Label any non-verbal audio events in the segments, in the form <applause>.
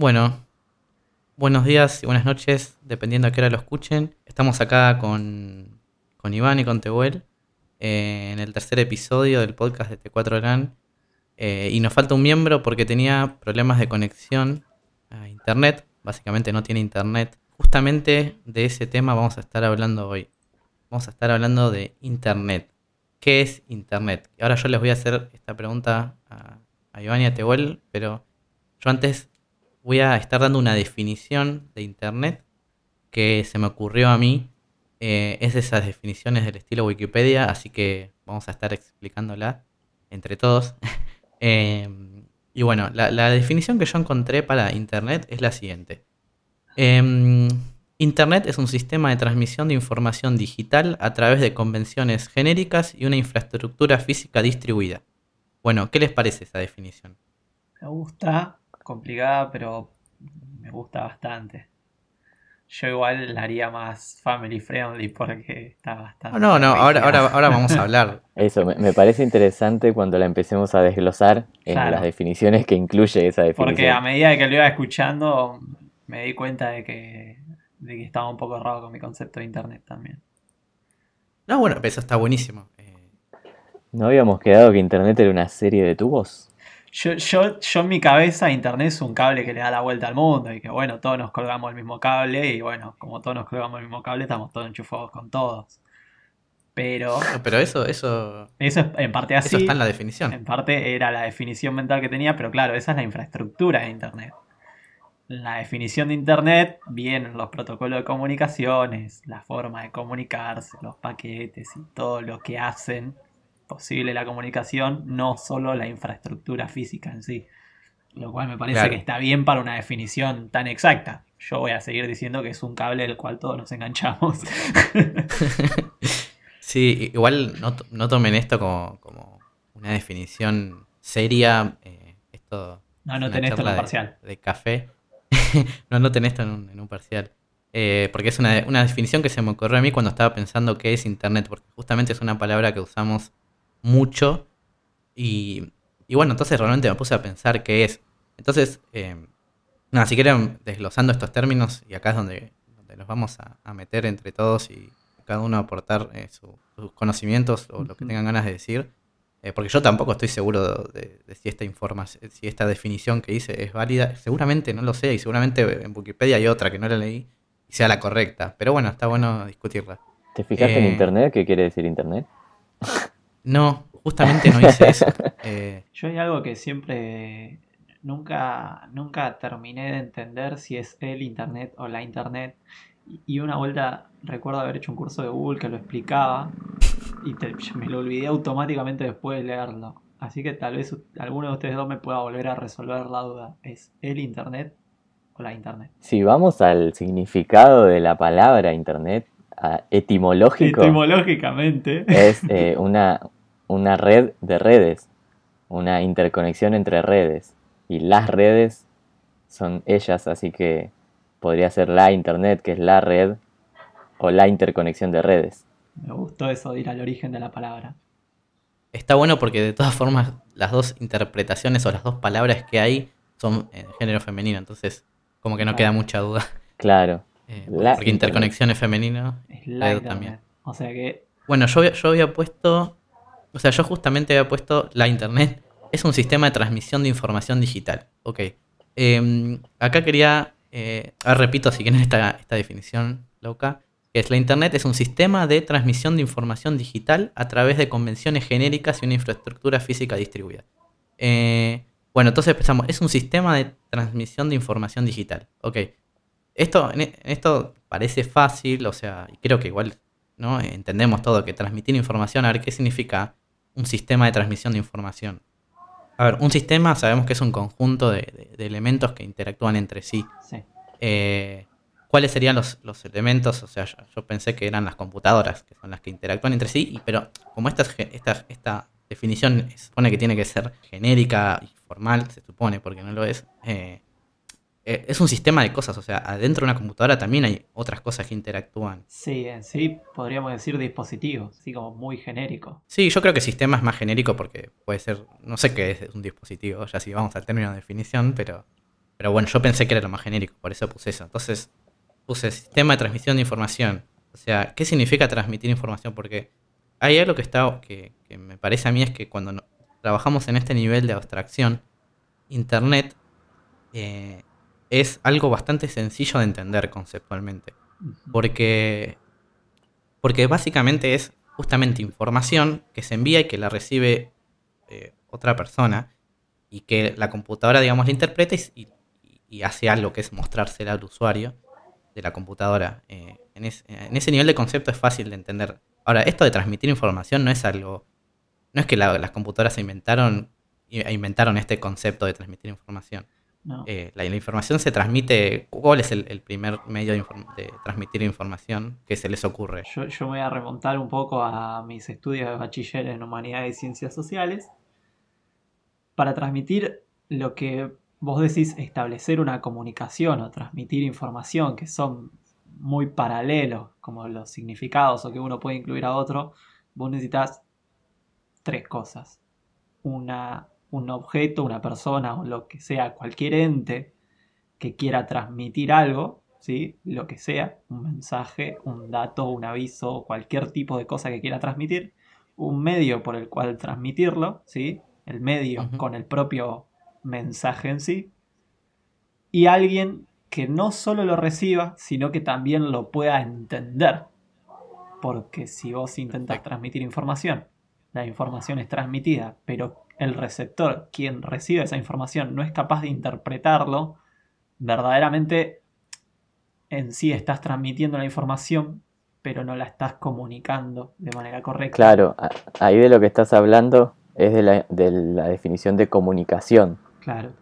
Bueno, buenos días y buenas noches, dependiendo a qué hora lo escuchen. Estamos acá con, con Iván y con Tehuel eh, en el tercer episodio del podcast de T4LAN. Eh, y nos falta un miembro porque tenía problemas de conexión a internet. Básicamente no tiene internet. Justamente de ese tema vamos a estar hablando hoy. Vamos a estar hablando de internet. ¿Qué es internet? Ahora yo les voy a hacer esta pregunta a, a Iván y a Tehuel, pero yo antes voy a estar dando una definición de Internet que se me ocurrió a mí. Eh, es de esas definiciones del estilo Wikipedia, así que vamos a estar explicándola entre todos. <laughs> Em, y bueno, la, definición que yo encontré para Internet es la siguiente. Em, Internet es un sistema de transmisión de información digital a través de convenciones genéricas y una infraestructura física distribuida. Bueno, ¿qué les parece esa definición? Me gusta, complicada, pero me gusta bastante. Yo igual la haría más family friendly porque está bastante. No, no, ahora, ahora, ahora vamos a <laughs> hablar. Eso, me, parece interesante cuando la empecemos a desglosar en las definiciones que incluye esa definición. Porque a medida que lo iba escuchando, me di cuenta de que, de que estaba un poco errado con mi concepto de internet también. No, bueno, eso está buenísimo. Eh, ¿No habíamos quedado que internet era una serie de tubos? Yo, yo, yo en mi cabeza internet es un cable que le da la vuelta al mundo y que bueno, todos nos colgamos el mismo cable y bueno, como todos nos colgamos el mismo cable, estamos todos enchufados con todos. Pero... Pero eso, eso... Eso es en parte así. Eso está en la definición. En parte era la definición mental que tenía, pero claro, esa es la infraestructura de internet. La definición de internet vienen los protocolos de comunicaciones, la forma de comunicarse, los paquetes y todo lo que hacen posible la comunicación, no solo la infraestructura física en sí. Lo cual me parece que está bien para una definición tan exacta. Yo voy a seguir diciendo que es un cable del cual todos nos enganchamos. <laughs> sí, igual no, tomen esto como, una definición seria. Eh, esto no, <laughs> no tenés esto en un parcial. De, café. no, no tenés esto en un, parcial. Eh, porque es una, una, definición que se me ocurrió a mí cuando estaba pensando qué es Internet, porque justamente es una palabra que usamos mucho. Y, bueno, entonces realmente me puse a pensar qué es. Entonces, eh, nada, si quieren desglosando estos términos, y acá es donde, donde nos vamos a, meter entre todos y cada uno aportar eh, sus conocimientos o lo que tengan ganas de decir. Eh, porque yo tampoco estoy seguro de, si esta información, si esta definición que hice es válida. Seguramente no lo sé, y seguramente en Wikipedia hay otra que no la leí y sea la correcta. Pero bueno, está bueno discutirla. ¿Te fijaste en internet? ¿Qué quiere decir internet? <laughs> No, justamente no hice eso. <laughs> Eh, Yo hay algo que siempre nunca, nunca terminé de entender si es el internet o la internet. Y una vuelta recuerdo haber hecho un curso de Google que lo explicaba y me lo olvidé automáticamente después de leerlo. Así que tal vez alguno de ustedes dos me pueda volver a resolver la duda. ¿Es el internet o la internet? Si vamos al significado de la palabra internet, etimológico. Etimológicamente. Es <laughs> eh, una, una red de redes, una interconexión entre redes. Y las redes son ellas, así que podría ser la internet, que es la red, o la interconexión de redes. Me gustó eso de ir al origen de la palabra. Está bueno porque de todas formas las dos interpretaciones o las dos palabras que hay son en género femenino, entonces como que no queda mucha duda. Claro. Eh, porque interconexión es femenino. Es la también. O sea que. Bueno, yo, yo había puesto. O sea, yo justamente había puesto la internet. Es un sistema de transmisión de información digital. Ok. Em, acá quería. Eh, repito si quieren esta, esta definición loca. Que es la internet es un sistema de transmisión de información digital a través de convenciones genéricas y una infraestructura física distribuida. Eh, bueno, entonces empezamos. Es un sistema de transmisión de información digital. Ok. Esto, e, esto parece fácil, o sea, creo que igual ¿no? entendemos todo, que transmitir información, a ver qué significa un sistema de transmisión de información. A ver, un sistema sabemos que es un conjunto de, elementos que interactúan entre sí. Eh, ¿Cuáles serían los, elementos? O sea, yo, pensé que eran las computadoras, que son las que interactúan entre sí, pero como esta, esta, esta definición se supone que tiene que ser genérica y formal, se supone, porque no lo es, eh, eh, es un sistema de cosas, o sea, adentro de una computadora también hay otras cosas que interactúan. Sí, en sí podríamos decir dispositivos, así como muy genérico. Sí, yo creo que sistema es más genérico porque puede ser, no sé qué es un dispositivo, ya si vamos al término de definición, pero Pero bueno, yo pensé que era lo más genérico, por eso puse eso. Entonces puse sistema de transmisión de información. O sea, ¿qué significa transmitir información? Porque hay algo que, está, que, me parece a mí es que cuando trabajamos en este nivel de abstracción, Internet eh, es algo bastante sencillo de entender conceptualmente. Porque, porque básicamente es justamente información que se envía y que la recibe eh, otra persona y que la computadora, digamos, la interpreta y, hace algo que es mostrársela al usuario de la computadora. Eh, en, ese nivel de concepto es fácil de entender. Ahora, esto de transmitir información no es algo... No es que las computadoras se inventaron, inventaron este concepto de transmitir información. Eh, la, información se transmite. ¿Cuál es el, primer medio de, transmitir información que se les ocurre? Yo, yo, me voy a remontar un poco a mis estudios de bachiller en Humanidades y Ciencias Sociales. Para transmitir lo que vos decís, establecer una comunicación o transmitir información que son muy paralelos, como los significados o que uno puede incluir a otro, vos necesitas tres cosas. Una un objeto, una persona o lo que sea, cualquier ente que quiera transmitir algo, ¿sí? lo que sea, un mensaje, un dato, un aviso, cualquier tipo de cosa que quiera transmitir, un medio por el cual transmitirlo, ¿sí? el medio con el propio mensaje en sí, y alguien que no solo lo reciba, sino que también lo pueda entender. Porque si vos intentas transmitir información, la información es transmitida, pero el receptor, quien recibe esa información, no es capaz de interpretarlo, verdaderamente en sí estás transmitiendo la información, pero no la estás comunicando de manera correcta. Claro, ahí de lo que estás hablando es de la, definición de comunicación. Claro.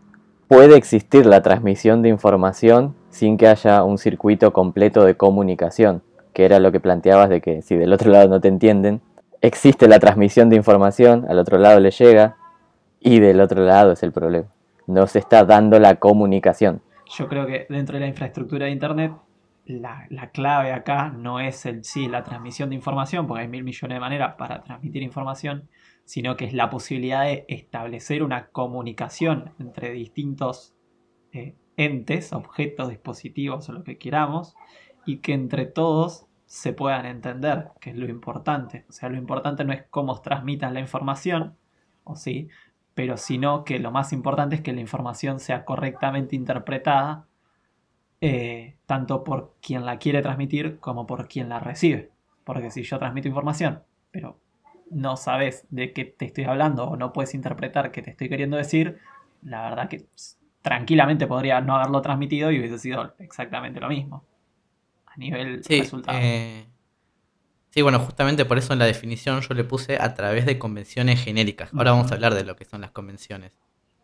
Puede existir la transmisión de información sin que haya un circuito completo de comunicación, que era lo que planteabas de que si del otro lado no te entienden, existe la transmisión de información, al otro lado le llega, y del otro lado es el problema. No se está dando la comunicación. Yo creo que dentro de la infraestructura de Internet, la, clave acá no es el sí la transmisión de información, porque hay mil millones de maneras para transmitir información, sino que es la posibilidad de establecer una comunicación entre distintos eh, entes, objetos, dispositivos o lo que queramos, y que entre todos se puedan entender, que es lo importante. O sea, lo importante no es cómo transmitas la información, o sí, pero sino que lo más importante es que la información sea correctamente interpretada, eh, tanto por quien la quiere transmitir como por quien la recibe. Porque si yo transmito información, pero no sabes de qué te estoy hablando o no puedes interpretar qué te estoy queriendo decir, la verdad que tranquilamente podría no haberlo transmitido y hubiese sido exactamente lo mismo. A nivel resultado. Eh, Sí, bueno, justamente por eso en la definición yo le puse a través de convenciones genéricas. Ahora vamos a hablar de lo que son las convenciones.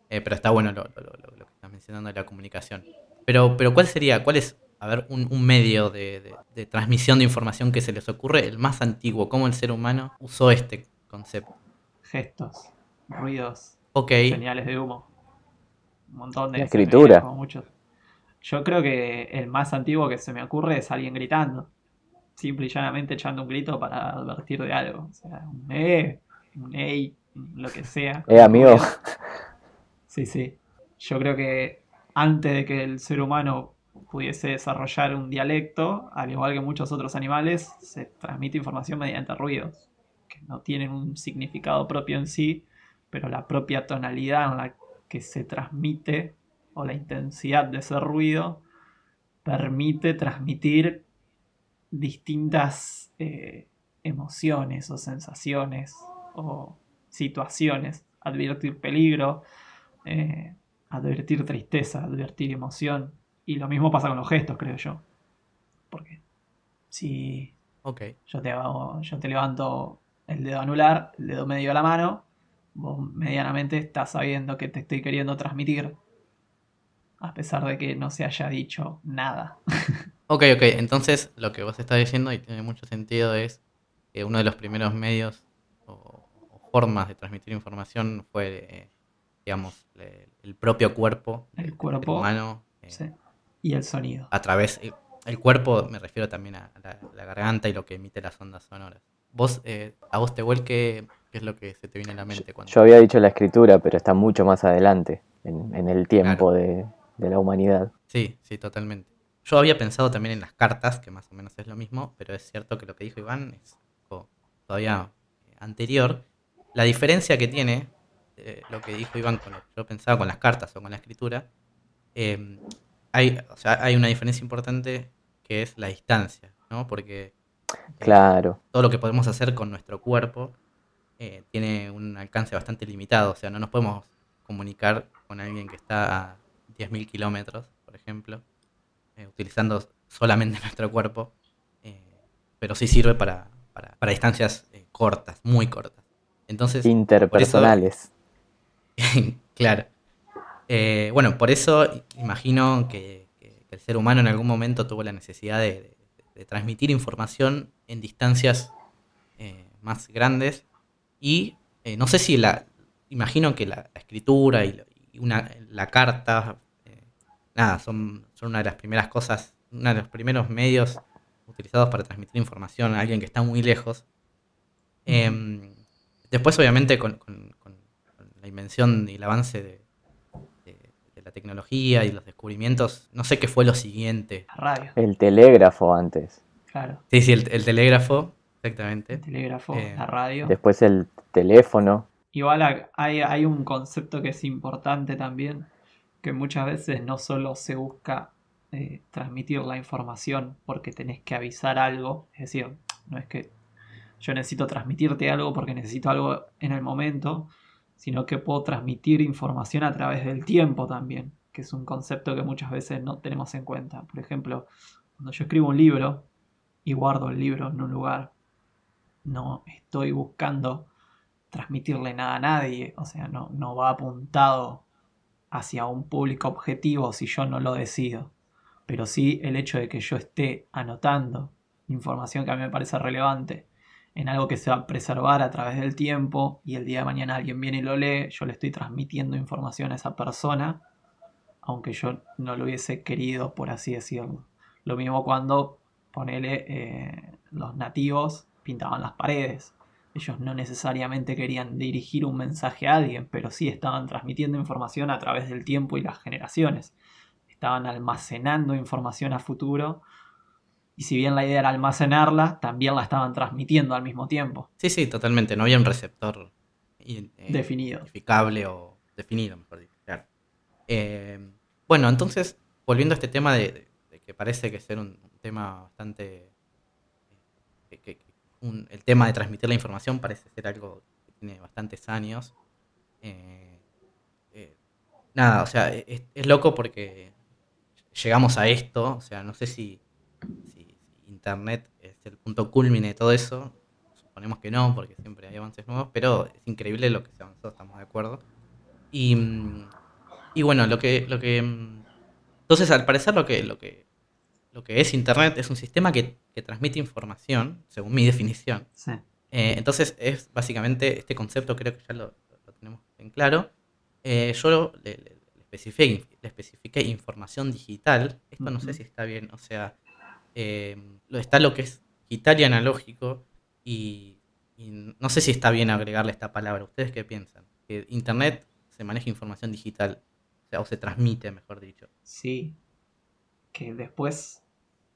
Eh, pero está bueno lo, que estás mencionando de la comunicación. Pero, pero ¿cuál sería, cuál es, a ver, un, medio de, transmisión de información que se les ocurre, el más antiguo? ¿Cómo el ser humano usó este concepto? Gestos, ruidos, okay. señales de humo. Un montón de... escritura. muchos. Yo creo que el más antiguo que se me ocurre es alguien gritando simple y llanamente echando un grito para advertir de algo. O sea, un E, un EI, lo que sea. <laughs> Eh, amigo. Sí, sí. Yo creo que antes de que el ser humano pudiese desarrollar un dialecto, al igual que muchos otros animales, se transmite información mediante ruidos, que no tienen un significado propio en sí, pero la propia tonalidad en la que se transmite o la intensidad de ese ruido permite transmitir distintas eh, emociones o sensaciones o situaciones. Advertir peligro, eh, advertir tristeza, advertir emoción. Y lo mismo pasa con los gestos, creo yo. Porque si yo, te hago, yo te levanto el dedo anular, el dedo medio a la mano, vos medianamente estás sabiendo que te estoy queriendo transmitir, a pesar de que no se haya dicho nada. <laughs> Ok, ok, entonces lo que vos estás diciendo y tiene mucho sentido es que uno de los primeros medios o, formas de transmitir información fue, eh, digamos, el propio cuerpo, el cuerpo humano. Eh, y el sonido. A través, el, cuerpo, me refiero también a la, garganta y lo que emite las ondas sonoras. Vos, eh, a vos te vuelque, ¿qué es lo que se te viene a la mente? Cuando... Yo había dicho la escritura, pero está mucho más adelante en, el tiempo de, de la humanidad. Sí, sí, totalmente. Yo había pensado también en las cartas, que más o menos es lo mismo, pero es cierto que lo que dijo Iván es todavía eh, anterior. La diferencia que tiene eh, lo que dijo Iván con lo que yo pensaba con las cartas o con la escritura, eh, hay, o sea, hay una diferencia importante que es la distancia, ¿no? Porque claro. todo lo que podemos hacer con nuestro cuerpo tiene un alcance bastante limitado, o sea, no nos podemos comunicar con alguien que está a 10.000 kilómetros, por ejemplo, utilizando solamente <laughs> nuestro cuerpo, pero sí sirve para, para, distancias cortas, muy cortas. Entonces, interpersonales. <laughs> claro. Eh, bueno, por eso imagino que, el ser humano en algún momento tuvo la necesidad de, transmitir información en distancias eh, más grandes y eh, no sé si la, imagino que la, escritura y, una, la carta, nada, son, son una de las primeras cosas, uno de los primeros medios utilizados para transmitir información a alguien que está muy lejos. Em, después, obviamente, con, la invención y el avance de, la tecnología y los descubrimientos, no sé qué fue lo siguiente. La radio. El telégrafo antes. Claro. Sí, sí, el, telégrafo, exactamente. El telégrafo, eh, la radio. Después el teléfono. Igual hay, hay un concepto que es importante también, que muchas veces no solo se busca eh, transmitir la información porque tenés que avisar algo, es decir, no es que yo necesito transmitirte algo porque necesito algo en el momento, sino que puedo transmitir información a través del tiempo también, que es un concepto que muchas veces no tenemos en cuenta. Por ejemplo, cuando yo escribo un libro y guardo el libro en un lugar, no estoy buscando transmitirle nada a nadie, o sea, no, no va apuntado hacia un público objetivo si yo no lo decido. Pero sí el hecho de que yo esté anotando información que a mí me parece relevante en algo que se va a preservar a través del tiempo y el día de mañana alguien viene y lo lee, yo le estoy transmitiendo información a esa persona, aunque yo no lo hubiese querido, por así decirlo. Lo mismo cuando, ponele, eh, los nativos pintaban las paredes. Ellos no necesariamente querían dirigir un mensaje a alguien, pero sí estaban transmitiendo información a través del tiempo y las generaciones. Estaban almacenando información a futuro y si bien la idea era almacenarla, también la estaban transmitiendo al mismo tiempo. Sí, sí, totalmente. No había un receptor eh, definido. Identificable o definido, mejor dicho. Eh, bueno, entonces, volviendo a este tema de, que parece que ser un, tema bastante... Eh, el tema de transmitir la información parece ser algo que tiene bastantes años. nada, o sea, es loco porque llegamos a esto, o sea, no sé si Internet es el punto culmine de todo eso. Suponemos que no, porque siempre hay avances nuevos, pero es increíble lo que se avanzó, estamos de acuerdo. Y, y bueno, lo que, lo que. Entonces, al parecer, lo que, lo que, lo que es Internet es un sistema que, transmite información, según mi definición. Eh, entonces, es básicamente este concepto, creo que ya lo, tenemos en claro. Eh, yo le, le, especifiqué, información digital. Esto no sé si está bien, o sea, eh, está lo que es digital y analógico y, no sé si está bien agregarle esta palabra. ¿Ustedes qué piensan? Que Internet se maneja información digital, o, sea, o se transmite, mejor dicho. Sí, que después,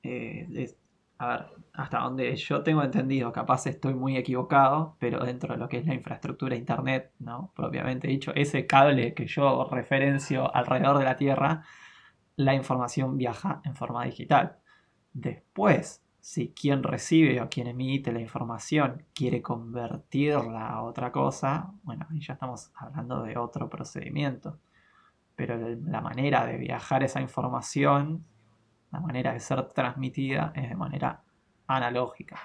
eh, a ver, hasta donde yo tengo entendido, capaz estoy muy equivocado, pero dentro de lo que es la infraestructura Internet, ¿no? Propiamente dicho, ese cable que yo referencio alrededor de la Tierra, la información viaja en forma digital. Después, si quien recibe o quien emite la información quiere convertirla a otra cosa, bueno, ahí ya estamos hablando de otro procedimiento. Pero la manera de viajar esa información, la manera de ser transmitida es de manera analógica.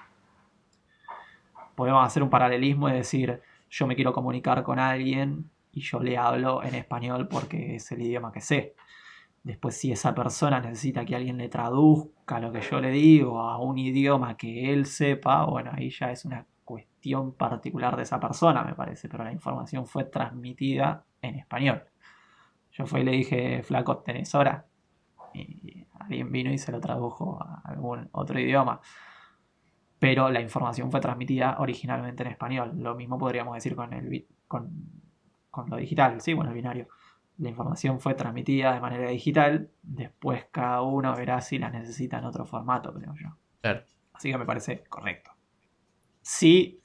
Podemos hacer un paralelismo y decir, yo me quiero comunicar con alguien y yo le hablo en español porque es el idioma que sé. Después, si esa persona necesita que alguien le traduzca lo que yo le digo a un idioma que él sepa, bueno, ahí ya es una cuestión particular de esa persona, me parece, pero la información fue transmitida en español. Yo fui y le dije, flaco, ¿tenés hora? Y alguien vino y se lo tradujo a algún otro idioma. Pero la información fue transmitida originalmente en español. Lo mismo podríamos decir con, el, con, con lo digital, sí, bueno, el binario la información fue transmitida de manera digital, después cada uno verá si la necesita en otro formato, creo yo. Claro. Así que me parece correcto. Sí,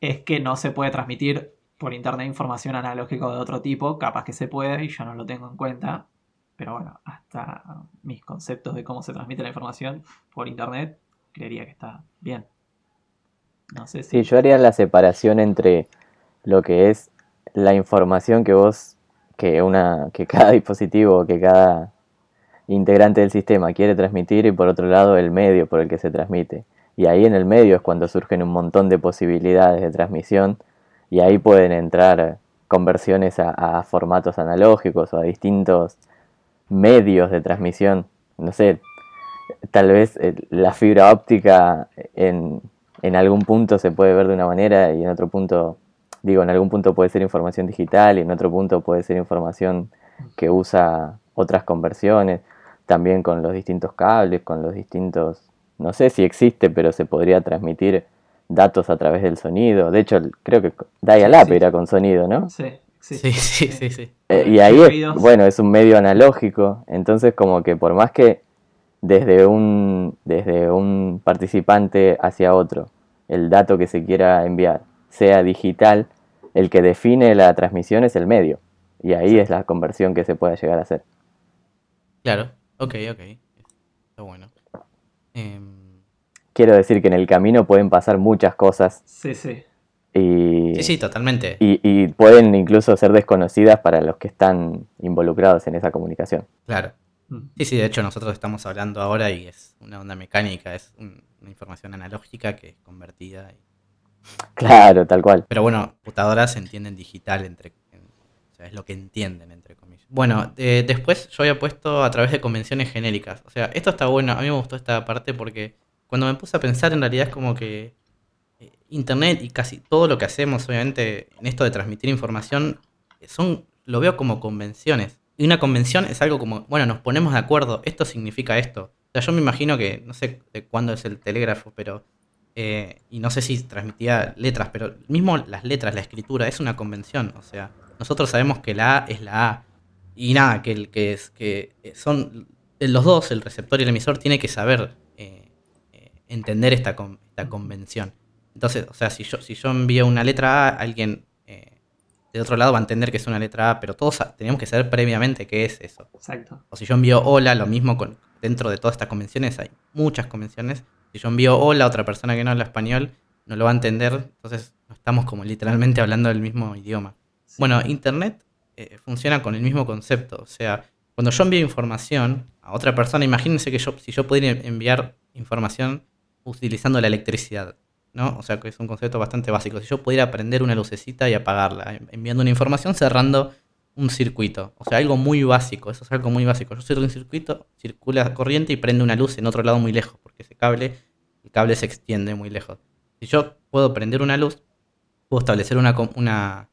es que no se puede transmitir por internet información analógica de otro tipo, capaz que se puede y yo no lo tengo en cuenta, pero bueno, hasta mis conceptos de cómo se transmite la información por internet, creería que está bien. No sé si... Sí, yo haría la separación entre lo que es la información que vos, que una, que cada <laughs> dispositivo, que cada integrante del sistema quiere transmitir y por otro lado el medio por el que se transmite. Y ahí en el medio es cuando surgen un montón de posibilidades de transmisión y ahí pueden entrar conversiones a, a formatos analógicos o a distintos medios de transmisión. No sé, tal vez eh, la fibra óptica en, en algún punto se puede ver de una manera y en otro punto, digo, en algún punto puede ser información digital y en otro punto puede ser información que usa otras conversiones, también con los distintos cables, con los distintos, no sé si existe, pero se podría transmitir datos a través del sonido. De hecho, creo que Dial-Up Sí, sí. era con sonido, ¿no? Sí, sí, Sí, sí, sí, sí. Eh, y ahí, es, bueno, es un medio analógico, entonces como que por más que desde un, desde un participante hacia otro, el dato que se quiera enviar sea digital, el que define la transmisión es el medio. Y ahí es la conversión que se puede llegar a hacer. Claro. Ok, ok. Está bueno. Em, Quiero decir que en el camino pueden pasar muchas cosas sí, sí. Y, sí, sí, totalmente. y, y pueden incluso ser desconocidas para los que están involucrados en esa comunicación. Claro. Mm. Sí, sí, de hecho nosotros estamos hablando ahora y es una onda mecánica, es un- una información analógica que es convertida. y- Claro, tal cual. Pero bueno, computadoras entienden digital, entre, en- o sea, es lo que entienden, entre comillas. Bueno, eh, después yo había puesto a través de convenciones genéricas. O sea, esto está bueno, a mí me gustó esta parte porque cuando me puse a pensar en realidad es como que Internet y casi todo lo que hacemos, obviamente, en esto de transmitir información, son, lo veo como convenciones. Y una convención es algo como, bueno, nos ponemos de acuerdo, esto significa esto. O sea, yo me imagino que, no sé de cuándo es el telégrafo, pero, eh, y no sé si transmitía letras, pero mismo las letras, la escritura, es una convención. O sea, nosotros sabemos que la A es la A. Y nada, que, el, que, es, que son los dos, el receptor y el emisor, tiene que saber eh, eh, entender esta, esta convención. Entonces, o sea, si yo, si yo envío una letra A, alguien eh, de otro lado va a entender que es una letra A, pero todos tenemos que saber previamente qué es eso. Exacto. O si yo envío hola, lo mismo con, dentro de todas estas convenciones, hay muchas convenciones. Si yo envío hola a otra persona que no habla español, no lo va a entender, entonces no estamos como literalmente hablando del mismo idioma. Sí. Bueno, Internet eh, funciona con el mismo concepto. O sea, cuando yo envío información a otra persona, imagínense que yo, si yo pudiera enviar información utilizando la electricidad, ¿no? O sea, que es un concepto bastante básico. Si yo pudiera prender una lucecita y apagarla, en- enviando una información cerrando un circuito. O sea, algo muy básico. Eso es algo muy básico. Yo cierro un circuito, circula corriente y prende una luz en otro lado muy lejos, porque ese cable, el cable se extiende muy lejos. Si yo puedo prender una luz, puedo establecer una, una,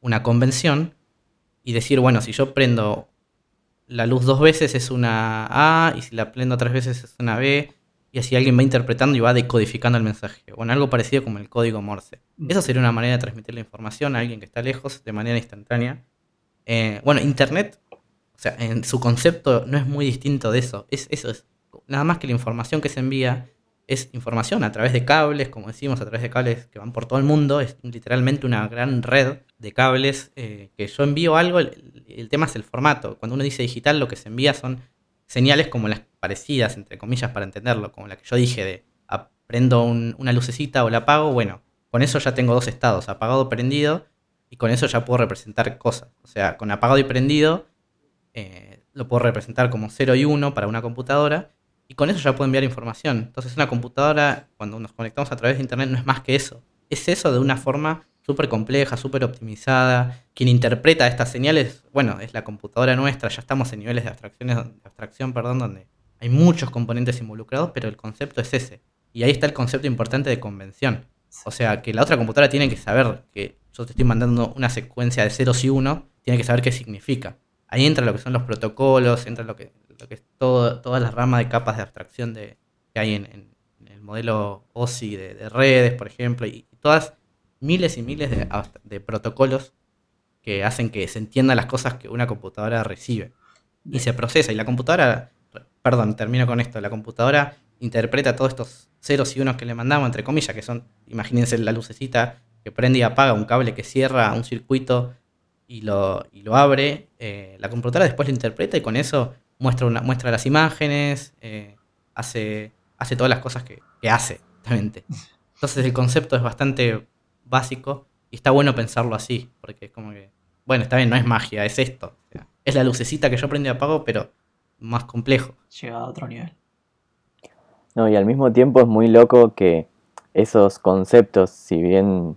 una convención y decir, bueno, si yo prendo la luz dos veces es una A y si la prendo tres veces es una B y así alguien va interpretando y va decodificando el mensaje. Bueno, algo parecido como el código Morse. Mm. Eso sería una manera de transmitir la información a alguien que está lejos de manera instantánea. Eh, bueno, Internet, o sea, en su concepto no es muy distinto de eso. Es, eso es nada más que la información que se envía es información a través de cables, como decimos, a través de cables que van por todo el mundo. Es literalmente una gran red de cables eh, que yo envío algo. El, el tema es el formato. Cuando uno dice digital, lo que se envía son señales como las parecidas, entre comillas, para entenderlo, como la que yo dije de prendo un- una lucecita o la apago. Bueno, con eso ya tengo dos estados, apagado prendido, y con eso ya puedo representar cosas. O sea, con apagado y prendido eh, lo puedo representar como 0 y 1 para una computadora, y con eso ya puedo enviar información. Entonces una computadora, cuando nos conectamos a través de Internet, no es más que eso. Es eso de una forma súper compleja, súper optimizada. Quien interpreta estas señales, bueno, es la computadora nuestra, ya estamos en niveles de, abstracciones, abstracción, perdón, donde hay muchos componentes involucrados, pero el concepto es ese. Y ahí está el concepto importante de convención. O sea, que la otra computadora tiene que saber que yo te estoy mandando una secuencia de ceros y uno, tiene que saber qué significa. Ahí entra lo que son los protocolos, entra lo que, lo que es todo, toda la rama de capas de abstracción de, que hay en, el modelo OSI de, de redes, por ejemplo, y todas miles y miles de, protocolos que hacen que se entiendan las cosas que una computadora recibe. Y se procesa. Y la computadora, perdón, termino con esto, la computadora interpreta todos estos ceros y unos que le mandamos, entre comillas, que son, imagínense la lucecita que prende y apaga, un cable que cierra un circuito y lo, y lo abre. Eh, la computadora después lo interpreta y con eso muestra, una, muestra las imágenes, eh, hace, hace todas las cosas que, que hace. <laughs> Entonces el concepto es bastante básico y está bueno pensarlo así, porque es como que bueno, está bien, no es magia, es esto. es la lucecita que yo prendo y apago, pero más complejo. Llega a otro nivel. No, y al mismo tiempo es muy loco que esos conceptos, si bien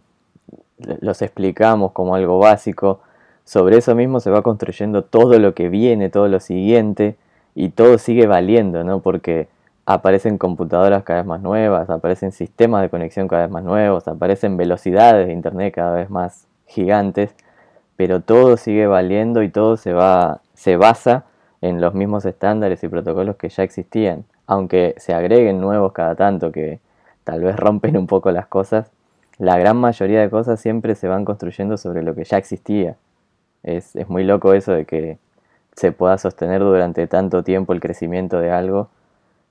los explicamos como algo básico, sobre eso mismo se va construyendo todo lo que viene, todo lo siguiente, y todo sigue valiendo, ¿no? Porque aparecen computadoras cada vez más nuevas, aparecen sistemas de conexión cada vez más nuevos, aparecen velocidades de Internet cada vez más gigantes, pero todo sigue valiendo y todo se, va, se basa en los mismos estándares y protocolos que ya existían, aunque se agreguen nuevos cada tanto que tal vez rompen un poco las cosas, la gran mayoría de cosas siempre se van construyendo sobre lo que ya existía. Es, es muy loco eso de que se pueda sostener durante tanto tiempo el crecimiento de algo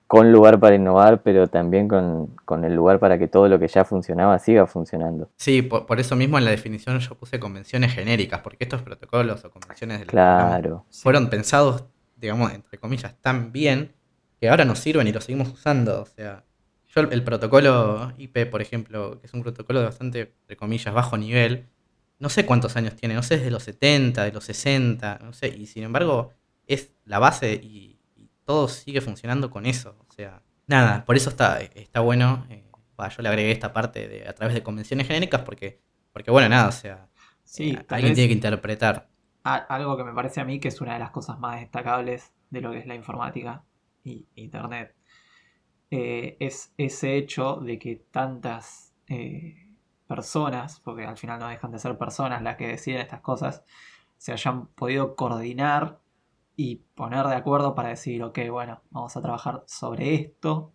con lugar para innovar, pero también con, el lugar para que todo lo que ya funcionaba siga funcionando. Sí, por, eso mismo en la definición yo puse convenciones genéricas, porque estos protocolos o convenciones del claro. fueron pensados, digamos, entre comillas, tan bien que ahora nos sirven y los seguimos usando. O sea, yo el, protocolo IP, por ejemplo, que es un protocolo de bastante, entre comillas, bajo nivel, no sé cuántos años tiene, no sé, es de los 70, de los 60, no sé, y sin embargo es la base y todo sigue funcionando con eso. O sea, nada, por eso está, está bueno. Eh, yo le agregué esta parte de, a través de convenciones genéricas porque, porque bueno, nada, o sea, sí, eh, alguien tiene que interpretar. algo que me parece a mí que es una de las cosas más destacables de lo que es la informática y Internet. Eh, es ese hecho de que tantas personas, porque al final no dejan de ser personas las que deciden estas cosas, se hayan podido coordinar y poner de acuerdo para decir, ok, bueno, vamos a trabajar sobre esto,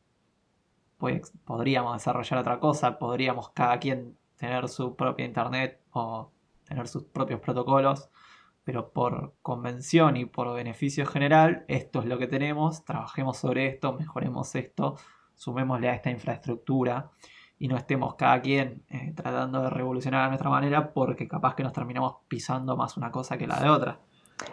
pues podríamos desarrollar otra cosa, podríamos cada quien tener su propia internet o tener sus propios protocolos, pero por convención y por beneficio general, esto es lo que tenemos, trabajemos sobre esto, mejoremos esto, sumémosle a esta infraestructura y no estemos cada quien eh, tratando de revolucionar a nuestra manera porque capaz que nos terminamos pisando más una cosa que la de otra.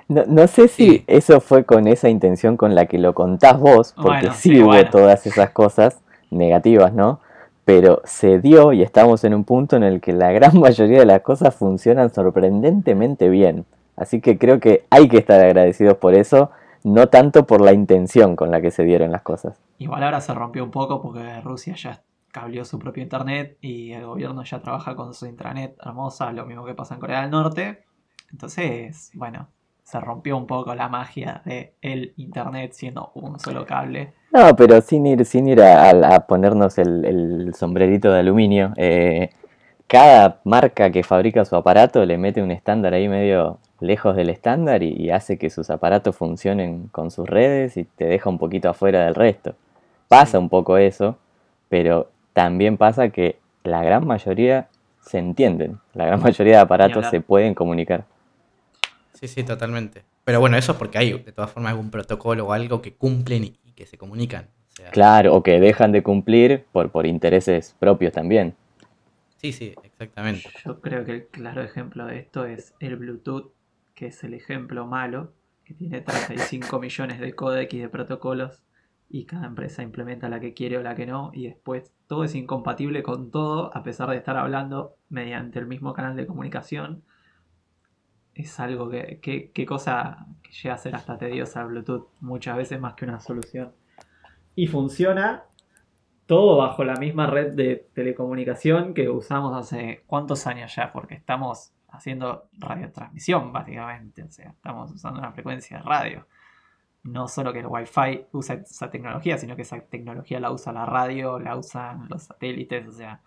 No, sé si eso fue con esa intención con la que lo contás vos, porque sí, hubo todas esas cosas negativas, ¿no? Pero se dio y estamos en un punto en el que la gran <laughs> mayoría de las cosas funcionan sorprendentemente bien. Así que creo que hay que estar agradecidos por eso, no tanto por la intención con la que se dieron las cosas. Igual ahora se rompió un poco porque Rusia ya cableó su propio internet y el gobierno ya trabaja con su intranet hermosa, lo mismo que pasa en Corea del Norte. Entonces, bueno, se rompió un poco la magia de el internet siendo un solo cable. No, pero sin ir, sin ir a, ponernos el, sombrerito de aluminio, eh, cada marca que fabrica su aparato le mete un estándar ahí medio lejos del estándar y, hace que sus aparatos funcionen con sus redes y te deja un poquito afuera del resto. Pasa un poco eso, pero también pasa que la gran mayoría se entienden, la gran mayoría de aparatos se pueden comunicar. Sí, sí, totalmente. Pero bueno, eso es porque hay de todas formas algún protocolo o algo que cumplen y, que se comunican. claro, o que dejan de cumplir por, por intereses propios también. Sí, sí, exactamente. Yo creo que el claro ejemplo de esto es el Bluetooth, que es el ejemplo malo, que tiene 35 <laughs> millones de códex y de protocolos y cada empresa implementa la que quiere o la que no y después todo es incompatible con todo a pesar de estar hablando mediante el mismo canal de comunicación es algo que, que, cosa que llega a ser hasta tediosa Bluetooth muchas veces más que una solución. Y funciona todo bajo la misma red de telecomunicación que usamos hace cuántos años ya, porque estamos haciendo radiotransmisión básicamente, o sea, estamos usando una frecuencia de radio. No solo que el Wi-Fi usa esa tecnología, sino que esa tecnología la usa la radio, la usan los satélites, o sea,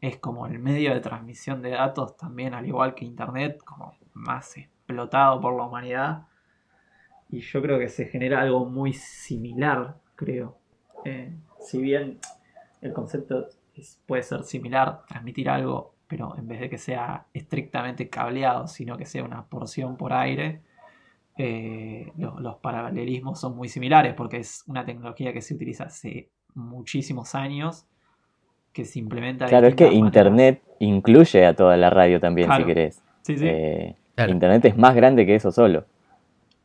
es como el medio de transmisión de datos también, al igual que Internet, como más explotado por la humanidad. Y yo creo que se genera algo muy similar, creo. Eh, si bien el concepto puede ser similar, transmitir algo pero en vez de que sea estrictamente cableado, sino que sea una porción por aire, eh, lo- los paralelismos son muy similares porque es una tecnología que se utiliza hace muchísimos años, que se implementa Claro, es que maneras. Internet incluye a toda la radio también, Claro. si querés. Sí, sí. Eh, Claro. Internet es más grande que eso solo.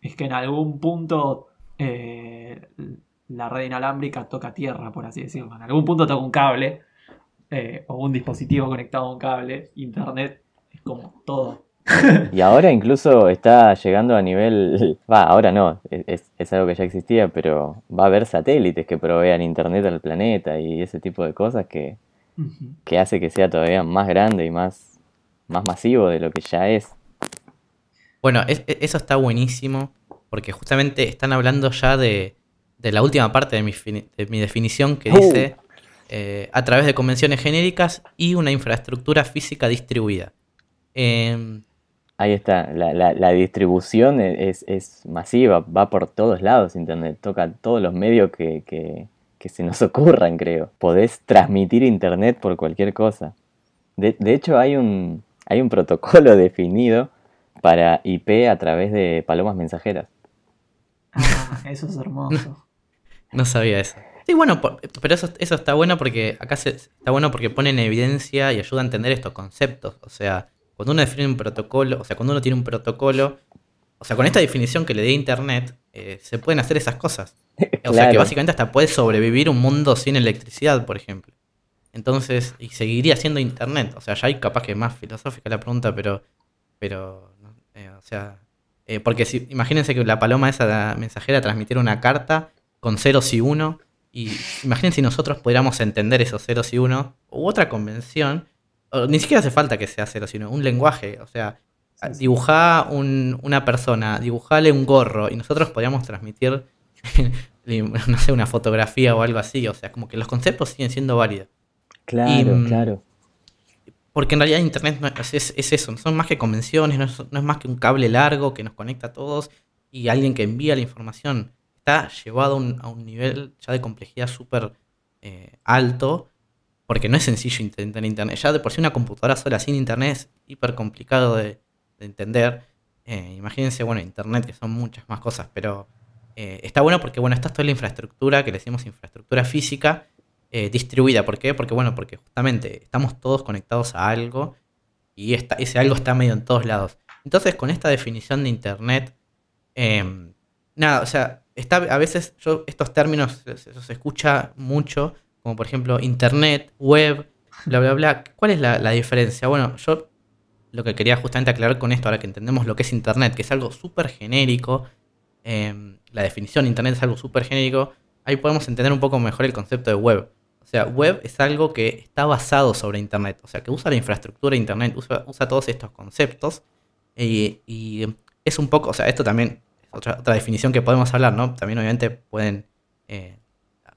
Es que en algún punto eh, la red inalámbrica toca tierra, por así decirlo. En algún punto toca un cable eh, o un dispositivo conectado a un cable. Internet es como todo. Y ahora incluso está llegando a nivel, <laughs> va, ahora no, es, es algo que ya existía, pero va a haber satélites que provean internet al planeta y ese tipo de cosas que, que hace que sea todavía más grande y más, más masivo de lo que ya es. Bueno, es- e- eso está buenísimo porque justamente están hablando ya de, de la última parte de mi, de mi definición que Uh. dice eh, a través de convenciones genéricas y una infraestructura física distribuida. Em, Ahí está, la, la- la distribución e- es, es masiva, va por todos lados internet, toca todos los medios que, que- que se nos ocurran, creo. Podés transmitir internet por cualquier cosa. De, de hecho, hay un, hay un protocolo <laughs> definido para IP a través de palomas mensajeras. Ah, eso es hermoso. <laughs> no sabía eso. Sí, bueno, pero eso, eso está bueno porque acá se, está bueno porque pone en evidencia y ayuda a entender estos conceptos. O sea, cuando uno define un protocolo, o sea, cuando uno tiene un protocolo, o sea, con esta definición que le dé Internet, eh, se pueden hacer esas cosas. O sea, que básicamente hasta puede sobrevivir un mundo sin electricidad, por ejemplo. Entonces, y seguiría siendo Internet. O sea, ya hay capaz que es más filosófica la pregunta, pero, pero, eh, o sea, eh, porque si, imagínense que la paloma esa la mensajera transmitiera una carta con ceros y uno, y imagínense si nosotros pudiéramos entender esos ceros y uno, u otra convención, o ni siquiera hace falta que sea ceros y uno, un lenguaje, o sea, dibujá un- una persona, dibujale un gorro, y nosotros podríamos transmitir, <laughs> no sé, una fotografía o algo así, o sea, como que los conceptos siguen siendo válidos. Claro, Y, mm, claro. Porque en realidad Internet no es, es- es eso, no son más que convenciones, no es, no es más que un cable largo que nos conecta a todos y alguien que envía la información. Está llevado a un, a un nivel ya de complejidad súper eh, alto, porque no es sencillo entender Internet. Ya de por sí una computadora sola sin Internet es hiper complicado de, de entender. Eh, imagínense, bueno, Internet, que son muchas más cosas, pero eh, está bueno porque, bueno, está toda la infraestructura, que le decimos infraestructura física, eh, distribuida. ¿Por qué? Porque, bueno, porque justamente estamos todos conectados a algo y ese algo está medio en todos lados. Entonces, con esta definición de Internet, em, nada, o sea, está, a veces estos términos se, se- escucha mucho, como por ejemplo Internet, web, bla, bla, bla. ¿Cuál es la, la diferencia? Bueno, yo lo que quería justamente aclarar con esto, ahora que entendemos lo que es Internet, que es algo súper genérico, em, la definición de Internet es algo súper genérico, ahí podemos entender un poco mejor el concepto de web. O sea, web es algo que está basado sobre Internet, o sea, que usa la infraestructura de Internet, usa, usa todos estos conceptos. Y, es un poco, o sea, esto también es otra, otra definición que podemos hablar, ¿no? También obviamente pueden eh,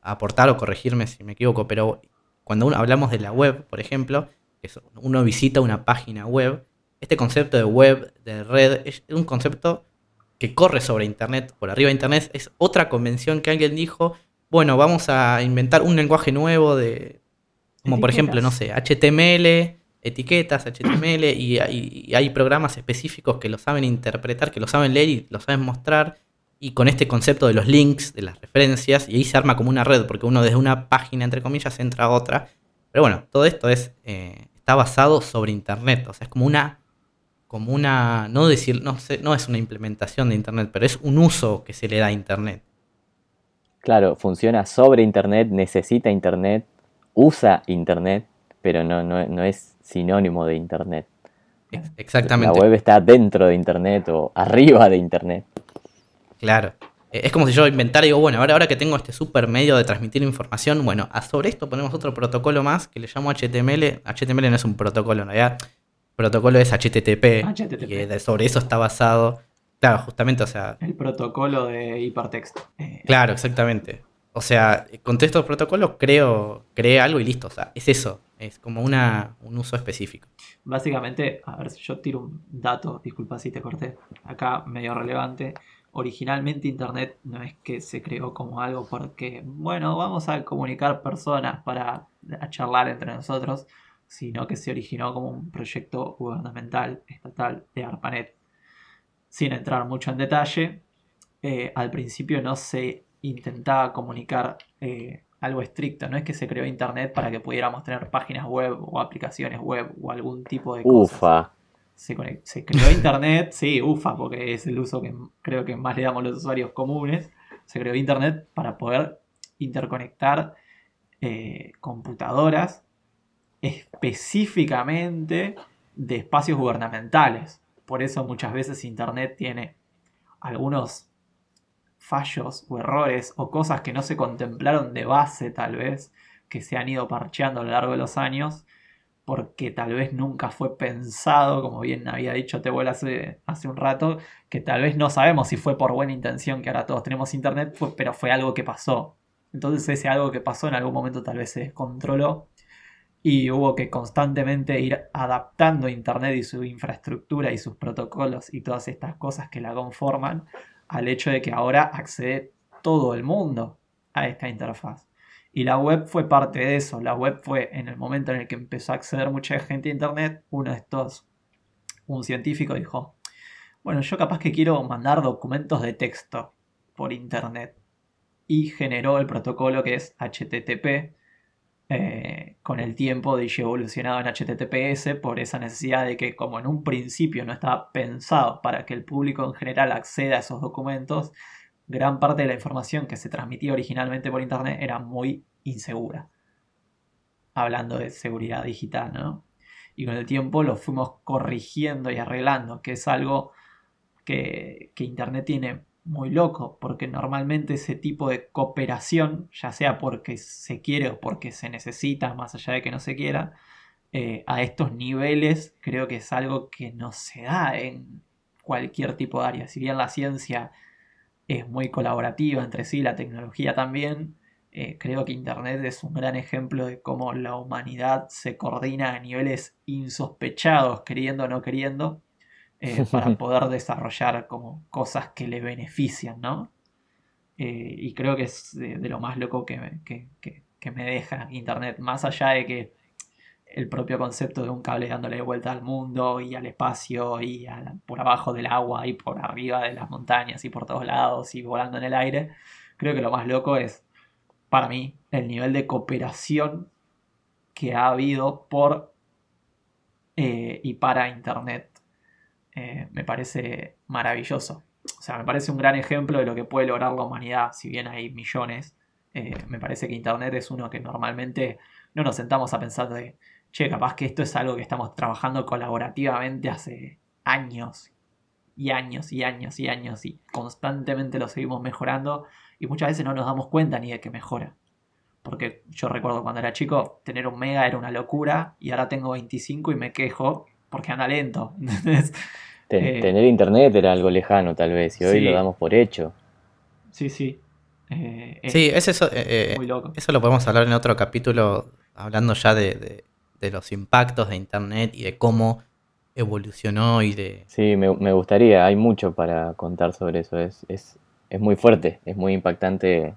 aportar o corregirme si me equivoco, pero cuando uno, hablamos de la web, por ejemplo, que uno visita una página web, este concepto de web, de red, es un concepto que corre sobre Internet, por arriba de Internet, es otra convención que alguien dijo, bueno, vamos a inventar un lenguaje nuevo de, como por ejemplo, no sé, HTML, etiquetas, HTML, y, hay- y hay programas específicos que lo saben interpretar, que lo saben leer y lo saben mostrar, y con este concepto de los links, de las referencias, y ahí se arma como una red, porque uno desde una página, entre comillas, entra a otra. Pero bueno, todo esto es eh, está basado sobre Internet, o sea, es como una como una, no decir, no sé, no es una implementación de Internet, pero es un uso que se le da a Internet. Claro, funciona sobre Internet, necesita Internet, usa Internet, pero no, no, no es sinónimo de Internet. Ex- Exactamente. La web está dentro de Internet o arriba de Internet. Claro. Eh, Es como si yo inventara y digo, bueno, ahora, ahora que tengo este super medio de transmitir información, bueno, sobre esto ponemos otro protocolo más que le llamo HTML. HTML no es un protocolo, en realidad. Protocolo es HTTP. HTTP. Y sobre eso está basado. Claro, justamente, o sea, El protocolo de hipertexto. Eh, claro, exactamente. O sea, con estos protocolos creo, creé algo y listo. O sea, es eso. Es como una, un uso específico. Básicamente, a ver si yo tiro un dato, disculpa si te corté, acá medio relevante. Originalmente Internet no es que se creó como algo porque, bueno, vamos a comunicar personas para charlar entre nosotros. sino que se originó como un proyecto gubernamental estatal de ARPANET. Sin entrar mucho en detalle, eh, al principio no se intentaba comunicar eh, algo estricto, no es que se creó Internet para que pudiéramos tener páginas web o aplicaciones web o algún tipo de cosas. Ufa. Se, creó Internet, <laughs> sí, ufa, porque es el uso que creo que más le damos los usuarios comunes. Se creó Internet para poder interconectar eh, computadoras específicamente de espacios gubernamentales. Por eso muchas veces Internet tiene algunos fallos o errores o cosas que no se contemplaron de base tal vez, que se han ido parcheando a lo largo de los años, porque tal vez nunca fue pensado, como bien había dicho Tehuel hace, hace un rato, que tal vez no sabemos si fue por buena intención que ahora todos tenemos internet, pero fue algo que pasó. Entonces ese algo que pasó en algún momento tal vez se descontroló y hubo que constantemente ir adaptando internet y su infraestructura y sus protocolos y todas estas cosas que la conforman al hecho de que ahora accede todo el mundo a esta interfaz. Y la web fue parte de eso. La web fue en el momento en el que empezó a acceder mucha gente a Internet, uno de estos, un científico dijo, bueno, yo capaz que quiero mandar documentos de texto por Internet. Y generó el protocolo que es HTTP. Eh, con el tiempo de evolucionado en HTTPS por esa necesidad de que como en un principio no estaba pensado para que el público en general acceda a esos documentos, gran parte de la información que se transmitía originalmente por internet era muy insegura. Hablando de seguridad digital, ¿no? Y con el tiempo lo fuimos corrigiendo y arreglando, que es algo que, que internet tiene muy loco, porque normalmente ese tipo de cooperación, ya sea porque se quiere o porque se necesita, más allá de que no se quiera, eh, a estos niveles creo que es algo que no se da en cualquier tipo de área. Si bien la ciencia es muy colaborativa entre sí, la tecnología también. Eh, creo que Internet es un gran ejemplo de cómo la humanidad se coordina a niveles insospechados, queriendo o no queriendo, eh, para <laughs> poder desarrollar como cosas que le benefician, ¿no? Eh, y creo que es de, de lo más loco que me, que- que- que me deja Internet, más allá de que el propio concepto de un cable dándole vuelta al mundo y al espacio y a por abajo del agua y por arriba de las montañas y por todos lados y volando en el aire, creo que lo más loco es, para mí, el nivel de cooperación que ha habido por eh, y para Internet. Eh, me parece maravilloso. O sea, me parece un gran ejemplo de lo que puede lograr la humanidad, si bien hay millones. eh, me parece que Internet es uno que normalmente no nos sentamos a pensar de, che, capaz que esto es algo que estamos trabajando colaborativamente hace años y años y años y años y constantemente lo seguimos mejorando y muchas veces no nos damos cuenta ni de que mejora. Porque yo recuerdo cuando era chico, tener un mega era una locura y ahora tengo 25 y me quejo porque anda lento. <laughs> ¿entendés? Ten- Eh, tener internet era algo lejano tal vez y hoy sí. lo damos por hecho. Sí, sí. Eh, es Sí, es eso. eh, muy loco. Eso lo podemos hablar en otro capítulo, hablando ya de, de- de los impactos de Internet y de cómo evolucionó y de... Sí, me, me gustaría, hay mucho para contar sobre eso, es, es, es muy fuerte, es muy impactante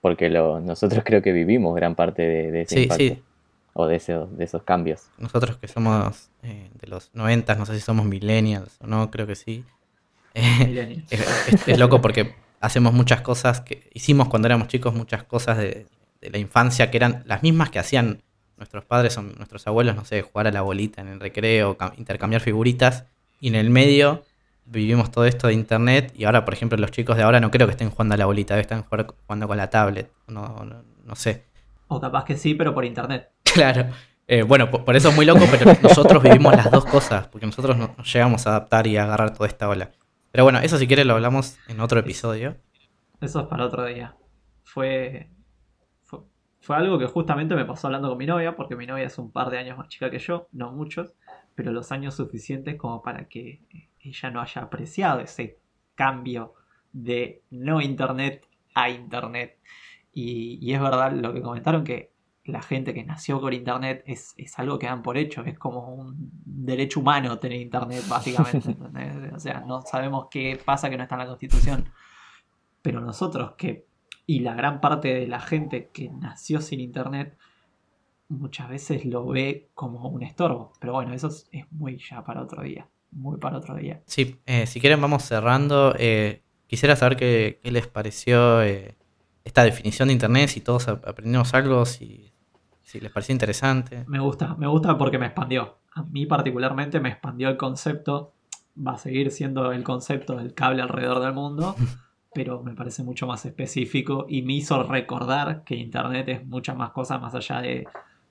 porque lo, nosotros creo que vivimos gran parte de, de ese Sí, impacto sí, o de, ese- de esos cambios. nosotros que somos eh, de los 90, no sé si somos millennials o no, creo que sí. Eh, Millennials. es, es- es loco porque hacemos muchas cosas que hicimos cuando éramos chicos, muchas cosas de, de la infancia que eran las mismas que hacían nuestros padres o nuestros abuelos, no sé, jugar a la bolita en el recreo, cam- intercambiar figuritas, y en el medio vivimos todo esto de internet, y ahora, por ejemplo, los chicos de ahora no creo que estén jugando a la bolita, deben estar jugar- jugando con la tablet, no, no, no sé. O capaz que sí, pero por internet. Claro. Eh, bueno, por, eso es muy loco, pero nosotros vivimos las dos cosas, porque nosotros no- nos llegamos a adaptar y a agarrar toda esta ola. Pero bueno, eso si quieres lo hablamos en otro episodio. Eso es para otro día. Fue, fue, fue algo que justamente me pasó hablando con mi novia, porque mi novia es un par de años más chica que yo, no muchos, pero los años suficientes como para que ella no haya apreciado ese cambio de no internet a internet. Y, y es verdad lo que comentaron que la gente que nació con internet es, es algo que dan por hecho, es como un derecho humano tener internet, <laughs> básicamente. ¿entendés? O sea, no sabemos qué pasa que no está en la constitución. Pero nosotros que, y la gran parte de la gente que nació sin internet, muchas veces lo ve como un estorbo. Pero bueno, eso es, es muy ya para otro día. Muy para otro día. Sí, eh, si quieren vamos cerrando. Eh, quisiera saber qué, qué les pareció eh, esta definición de Internet, si todos ap- aprendimos algo, si, si les pareció interesante. Me gusta, me gusta porque me expandió. A mí particularmente me expandió el concepto. Va a seguir siendo el concepto del cable alrededor del mundo, <laughs> pero me parece mucho más específico y me hizo recordar que Internet es muchas más cosas más allá de,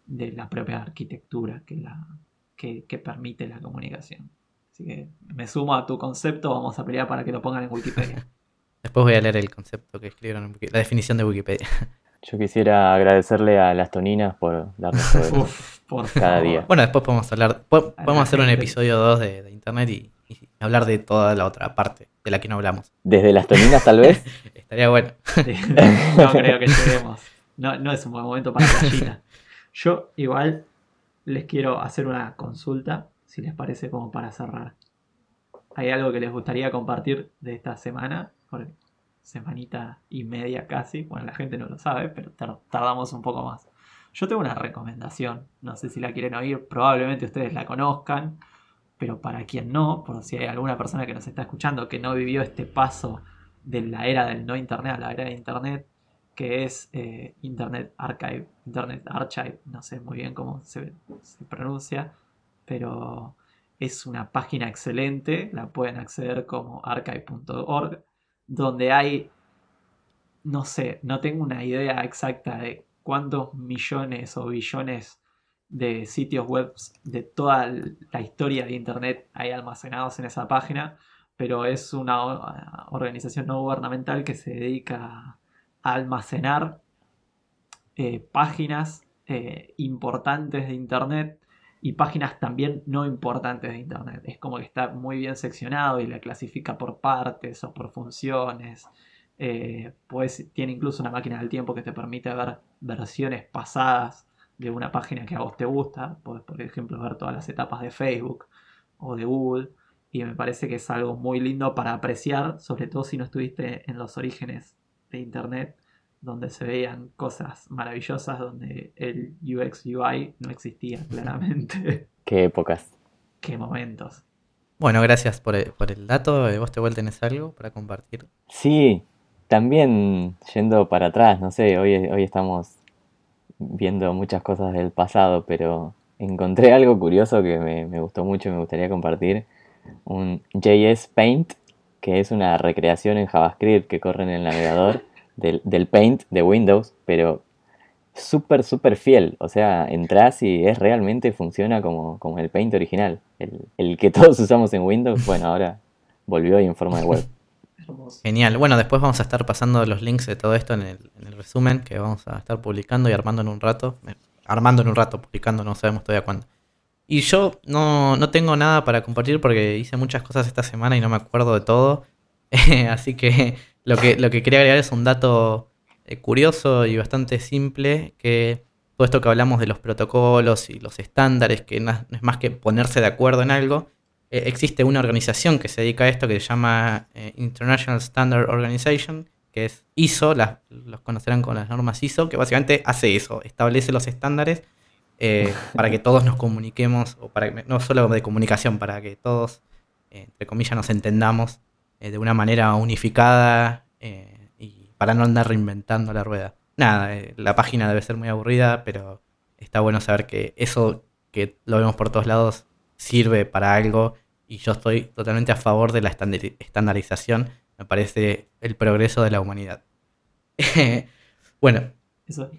de la propia arquitectura que, la, que, que permite la comunicación. Así que me sumo a tu concepto, vamos a pelear para que lo pongan en Wikipedia. <laughs> Después voy a leer el concepto que escribieron, en Wiki- la definición de Wikipedia. <laughs> Yo quisiera agradecerle a las toninas por darnos todo. <laughs> Uf, por Cada favor. día. Bueno, después podemos hablar, podemos hacer un episodio 2 de, de Internet y, y hablar de toda la otra parte de la que no hablamos. Desde las toninas tal vez. <laughs> Estaría bueno. <laughs> no creo que lleguemos. No, no es un buen momento para la China. Yo igual les quiero hacer una consulta, si les parece como para cerrar. ¿Hay algo que les gustaría compartir de esta semana? Porque semanita y media casi. Bueno, la gente no lo sabe, pero tar- tardamos un poco más. Yo tengo una recomendación. No sé si la quieren oír. Probablemente ustedes la conozcan. Pero para quien no, por si hay alguna persona que nos está escuchando que no vivió este paso de la era del no internet a la era de internet, que es eh, Internet Archive, Internet Archive, no sé muy bien cómo se pronuncia, pero es una página excelente, la pueden acceder como archive.org, donde hay, no sé, no tengo una idea exacta de cuántos millones o billones de sitios web de toda la historia de Internet hay almacenados en esa página, pero es una organización no gubernamental que se dedica a almacenar eh, páginas eh, importantes de Internet y páginas también no importantes de Internet. Es como que está muy bien seccionado y la clasifica por partes o por funciones. Eh, pues tiene incluso una máquina del tiempo que te permite ver versiones pasadas de una página que a vos te gusta. Podés, por ejemplo, ver todas las etapas de Facebook o de Google. Y me parece que es algo muy lindo para apreciar, sobre todo si no estuviste en los orígenes de Internet, donde se veían cosas maravillosas, donde el UX UI no existía <laughs> claramente. Qué épocas. Qué momentos. Bueno, gracias por el, por el dato. Eh, ¿Vos te tenés algo para compartir? Sí, también yendo para atrás, no sé, hoy, hoy estamos viendo muchas cosas del pasado, pero encontré algo curioso que me, me gustó mucho y me gustaría compartir. Un JS Paint, que es una recreación en JavaScript que corre en el navegador <laughs> del, del Paint de Windows, pero súper, súper fiel. O sea, entras y es realmente funciona como, como el Paint original. El, el que <laughs> todos usamos en Windows, bueno, ahora volvió y en forma de web. <laughs> Genial. Bueno, después vamos a estar pasando los links de todo esto en el, en el resumen que vamos a estar publicando y armando en un rato. Eh, Armando en un rato, publicando, no sabemos todavía cuándo. Y yo no, no tengo nada para compartir porque hice muchas cosas esta semana y no me acuerdo de todo. <laughs> Así que lo, que lo que quería agregar es un dato eh, curioso y bastante simple, que todo esto que hablamos de los protocolos y los estándares, que no es más que ponerse de acuerdo en algo, eh, existe una organización que se dedica a esto que se llama eh, International Standard Organization, que es ISO, las- los conocerán con las normas ISO, que básicamente hace eso, establece los estándares eh, <laughs> para que todos nos comuniquemos, o para que- no solo de comunicación, para que todos, entre comillas, nos entendamos eh, de una manera unificada eh, y para no andar reinventando la rueda. Nada, eh, la página debe ser muy aburrida, pero está bueno saber que eso que lo vemos por todos lados sirve para algo y yo estoy totalmente a favor de la estandari- estandarización. Me parece el progreso de la humanidad. <laughs> bueno, Eso,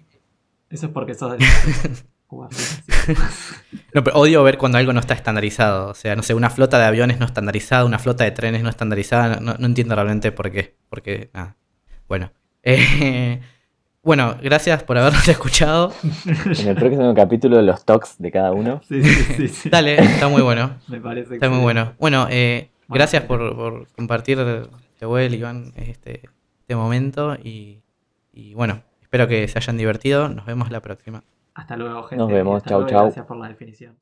eso es porque sos del. <laughs> <laughs> No, pero odio ver cuando algo no está estandarizado. O sea, no sé, una flota de aviones no estandarizada, una flota de trenes no estandarizada. No, no entiendo realmente por qué. Porque, nada. Bueno. <laughs> Eh, bueno, gracias por habernos <laughs> escuchado. En el próximo capítulo los talks de cada uno. Sí, sí, sí, sí. Dale, está muy bueno. Me parece Está muy bueno. Bueno, eh, Bueno, gracias por, por compartir, Joel, Iván, este, este momento. Y, y bueno, espero que se hayan divertido. Nos vemos la próxima. Hasta luego, gente. Nos vemos. Hasta Chau, luego chau. Gracias por la definición.